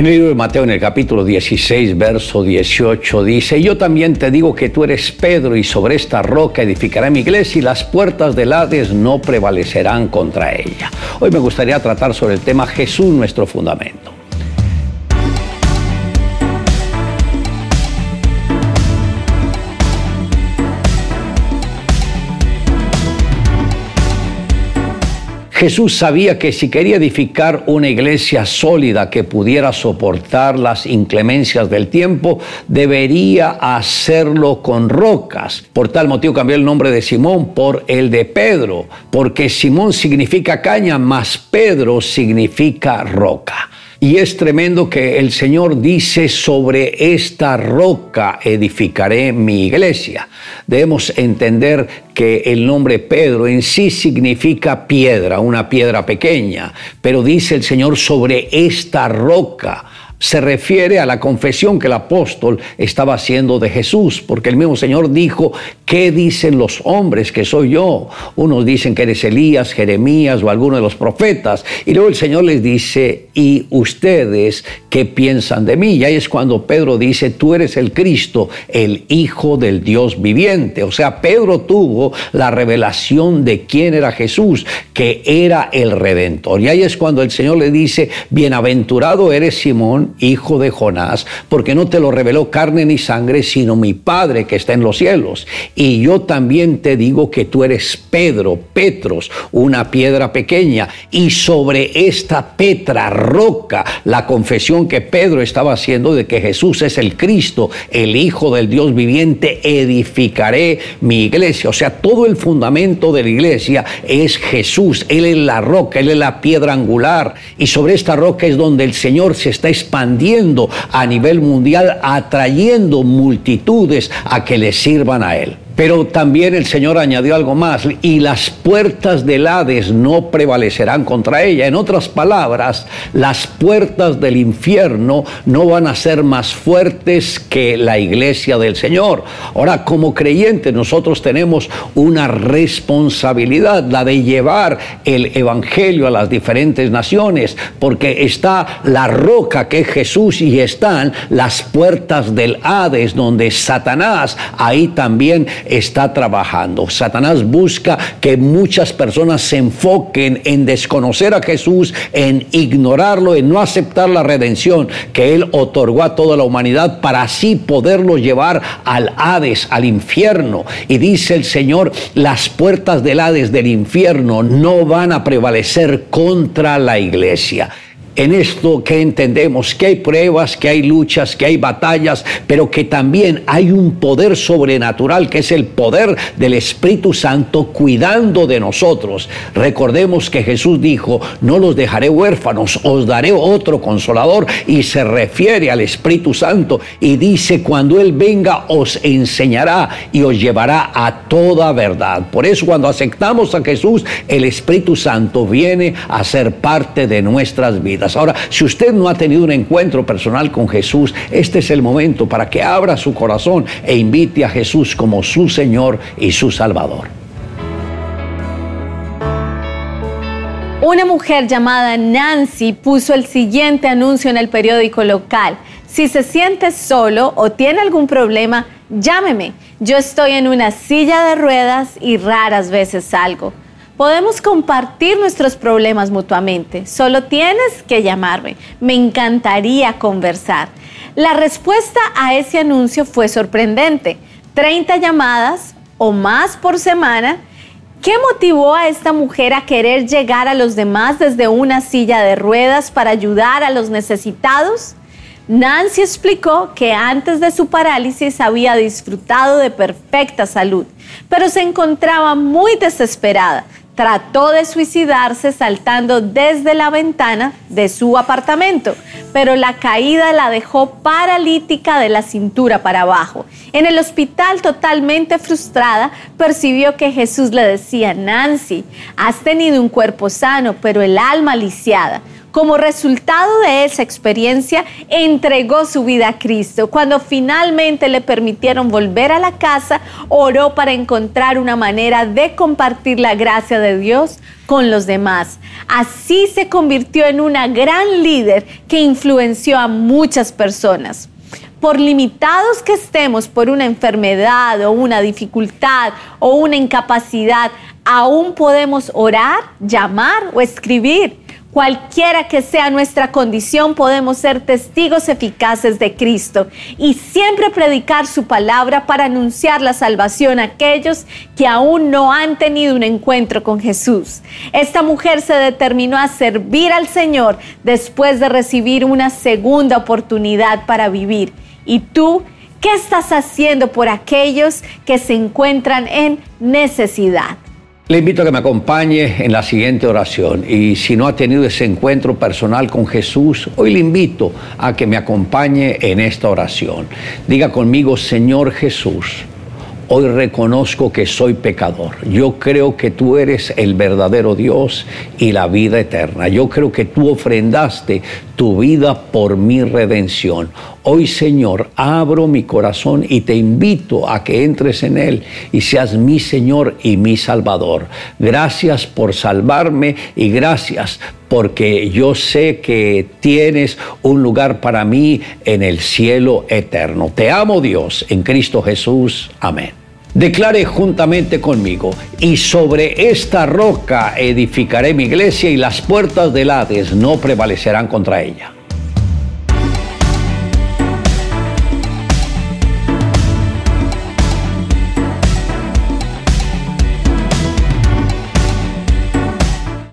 En el libro de Mateo, en el capítulo 16, verso 18, dice, yo también te digo que tú eres Pedro y sobre esta roca edificaré mi iglesia y las puertas del Hades no prevalecerán contra ella. Hoy me gustaría tratar sobre el tema Jesús, nuestro fundamento. Jesús sabía que si quería edificar una iglesia sólida que pudiera soportar las inclemencias del tiempo, debería hacerlo con rocas. Por tal motivo cambió el nombre de Simón por el de Pedro, porque Simón significa caña, más Pedro significa roca. Y es tremendo que el Señor dice, sobre esta roca edificaré mi iglesia. Debemos entender que el nombre Pedro en sí significa piedra, una piedra pequeña, pero dice el Señor sobre esta roca se refiere a la confesión que el apóstol estaba haciendo de Jesús, porque el mismo Señor dijo, ¿qué dicen los hombres que soy yo? Unos dicen que eres Elías, Jeremías o alguno de los profetas, y luego el Señor les dice, ¿y ustedes qué piensan de mí? Y ahí es cuando Pedro dice, tú eres el Cristo, el Hijo del Dios viviente. O sea, Pedro tuvo la revelación de quién era Jesús, que era el Redentor. Y ahí es cuando el Señor le dice, bienaventurado eres Simón, hijo de Jonás, porque no te lo reveló carne ni sangre, sino mi Padre que está en los cielos. Y yo también te digo que tú eres Pedro, Petros, una piedra pequeña, y sobre esta Petra, roca, la confesión que Pedro estaba haciendo de que Jesús es el Cristo, el Hijo del Dios viviente, edificaré mi iglesia. O sea, todo el fundamento de la iglesia es Jesús. Él es la roca, Él es la piedra angular, y sobre esta roca es donde el Señor se está expandiendo a nivel mundial, atrayendo multitudes a que le sirvan a Él. Pero también el Señor añadió algo más, y las puertas del Hades no prevalecerán contra ella. En otras palabras, las puertas del infierno no van a ser más fuertes que la iglesia del Señor. Ahora, como creyentes, nosotros tenemos una responsabilidad, la de llevar el Evangelio a las diferentes naciones, porque está la roca que es Jesús y están las puertas del Hades, donde Satanás ahí también está trabajando. Satanás busca que muchas personas se enfoquen en desconocer a Jesús, en ignorarlo, en no aceptar la redención que Él otorgó a toda la humanidad para así poderlo llevar al Hades, al infierno. Y dice el Señor, las puertas del Hades, del infierno, no van a prevalecer contra la iglesia en esto que entendemos que hay pruebas, que hay luchas, que hay batallas, pero que también hay un poder sobrenatural que es el poder del Espíritu Santo cuidando de nosotros. Recordemos que Jesús dijo, no los dejaré huérfanos, os daré otro consolador y se refiere al Espíritu Santo y dice, cuando Él venga os enseñará y os llevará a toda verdad. Por eso cuando aceptamos a Jesús, el Espíritu Santo viene a ser parte de nuestras Ahora, si usted no ha tenido un encuentro personal con Jesús, este es el momento para que abra su corazón e invite a Jesús como su Señor y su Salvador. Una mujer llamada Nancy puso el siguiente anuncio en el periódico local. Si se siente solo o tiene algún problema, llámeme. Yo estoy en una silla de ruedas y raras veces salgo. Podemos compartir nuestros problemas mutuamente. Solo tienes que llamarme. Me encantaría conversar. La respuesta a ese anuncio fue sorprendente. 30 llamadas o más por semana. ¿Qué motivó a esta mujer a querer llegar a los demás desde una silla de ruedas para ayudar a los necesitados? Nancy explicó que antes de su parálisis había disfrutado de perfecta salud, pero se encontraba muy desesperada trató de suicidarse saltando desde la ventana de su apartamento, pero la caída la dejó paralítica de la cintura para abajo. En el hospital, totalmente frustrada, percibió que Jesús le decía, Nancy, has tenido un cuerpo sano, pero el alma lisiada. Como resultado de esa experiencia, entregó su vida a Cristo. Cuando finalmente le permitieron volver a la casa, oró para encontrar una manera de compartir la gracia de Dios con los demás. Así se convirtió en una gran líder que influenció a muchas personas por limitados que estemos por una enfermedad o una dificultad o una incapacidad, aún podemos orar, llamar o escribir. Cualquiera que sea nuestra condición, podemos ser testigos eficaces de Cristo y siempre predicar su palabra para anunciar la salvación a aquellos que aún no han tenido un encuentro con Jesús. Esta mujer se determinó a servir al Señor después de recibir una segunda oportunidad para vivir. ¿Y tú qué estás haciendo por aquellos que se encuentran en necesidad? Le invito a que me acompañe en la siguiente oración y si no ha tenido ese encuentro personal con Jesús, hoy le invito a que me acompañe en esta oración. Diga conmigo, Señor Jesús, hoy reconozco que soy pecador. Yo creo que tú eres el verdadero Dios y la vida eterna. Yo creo que tú ofrendaste tu vida por mi redención. Hoy, Señor, abro mi corazón y te invito a que entres en él y seas mi Señor y mi Salvador. Gracias por salvarme y gracias porque yo sé que tienes un lugar para mí en el cielo eterno. Te amo Dios en Cristo Jesús. Amén. Declare juntamente conmigo, y sobre esta roca edificaré mi iglesia y las puertas del Hades no prevalecerán contra ella.